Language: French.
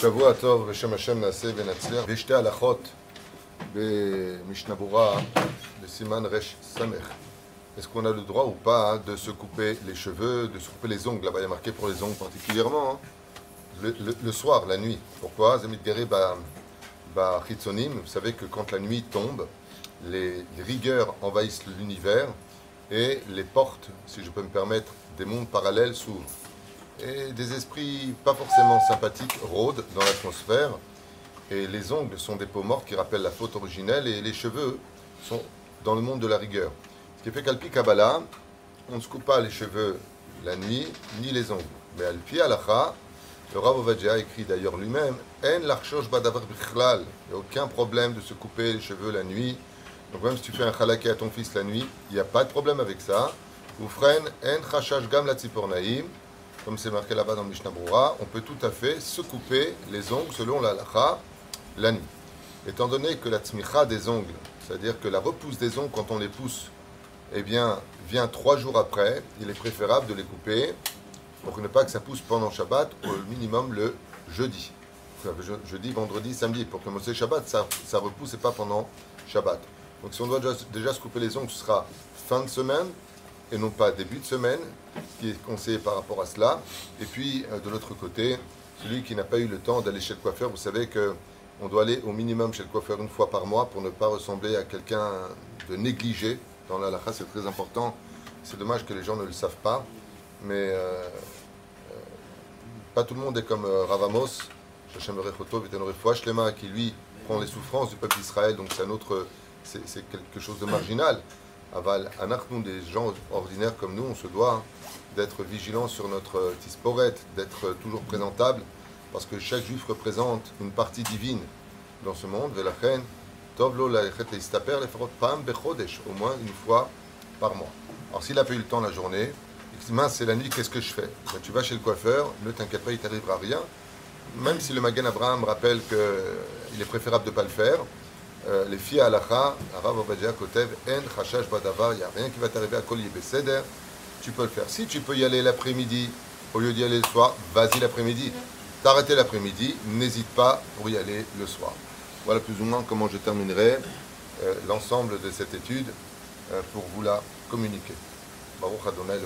שבוע טוב בשם השם נעשה ונצליח ושתי הלכות במשנה ברורה בסימן רש סמך. Est-ce qu'on a le droit ou pas de se couper les cheveux, de se couper les ongles Là-bas, il y a marqué pour les ongles particulièrement. hein. Le, le- le soir, la nuit. Pourquoi Zamit Gare ba, ba Chitzonim. Vous savez que quand la nuit tombe, les, les rigueurs envahissent l'univers et les portes, si je peux me permettre, des mondes parallèles s'ouvrent. Et des esprits pas forcément sympathiques rôdent dans l'atmosphère. Et les ongles sont des peaux mortes qui rappellent la faute originelle et les cheveux sont dans le monde de la rigueur. Ce qui fait qu'Alpi Kabbalah, on ne se coupe pas les cheveux la nuit ni les ongles. Mais Alpi Alacha, le Rav Ovadia écrit d'ailleurs lui-même En l'archosh badavar bichlal. Il n'y a aucun problème de se couper les cheveux la nuit. Donc même si tu fais un chalaké à ton fils la nuit, il n'y a pas de problème avec ça. Ou fren En chashash gam la. Comme c'est marqué là-bas dans Mishnah on peut tout à fait se couper les ongles selon la halacha la nuit. Étant donné que la tzmicha des ongles, c'est-à-dire que la repousse des ongles quand on les pousse, eh bien, vient trois jours après, il est préférable de les couper pour ne pas que ça pousse pendant Shabbat, au minimum le jeudi. Jeudi, vendredi, samedi, pour que Moshe Shabbat, ça, ça repousse et pas pendant Shabbat. Donc si on doit déjà, déjà se couper les ongles, ce sera fin de semaine et non pas début de semaine, ce qui est conseillé par rapport à cela. Et puis, euh, de l'autre côté, celui qui n'a pas eu le temps d'aller chez le coiffeur, vous savez que on doit aller au minimum chez le coiffeur une fois par mois pour ne pas ressembler à quelqu'un de négligé. Dans la halakha, c'est très important. C'est dommage que les gens ne le savent pas. Mais euh, euh, pas tout le monde est comme Ravamos, qui lui prend les souffrances du peuple d'Israël. Donc c'est un autre, c'est quelque chose de marginal. Aval, Anachnou, des gens ordinaires comme nous, on se doit d'être vigilant sur notre tisporette, d'être toujours présentable, parce que chaque juif représente une partie divine dans ce monde. Velachen, Tovlo laechet leistaper pam bechodesh, au moins une fois par mois. Alors s'il n'a pas eu le temps la journée, mince, c'est la nuit, qu'est-ce que je fais? Ben, Tu vas chez le coiffeur, ne t'inquiète pas, il t'arrivera rien. Même si le Magan Abraham rappelle qu'il est préférable de ne pas le faire, euh, les filles à Alacha, Arav Obadia Kotev, En Chashash Badavar, il n'y a rien qui va t'arriver à Kol Beseder, tu peux le faire. Si tu peux y aller l'après-midi, au lieu d'y aller le soir, vas-y l'après-midi. T'arrêter l'après-midi, n'hésite pas pour y aller le soir. Voilà plus ou moins comment je terminerai euh, l'ensemble de cette étude euh, pour vous la communiquer. Baruch Adonai.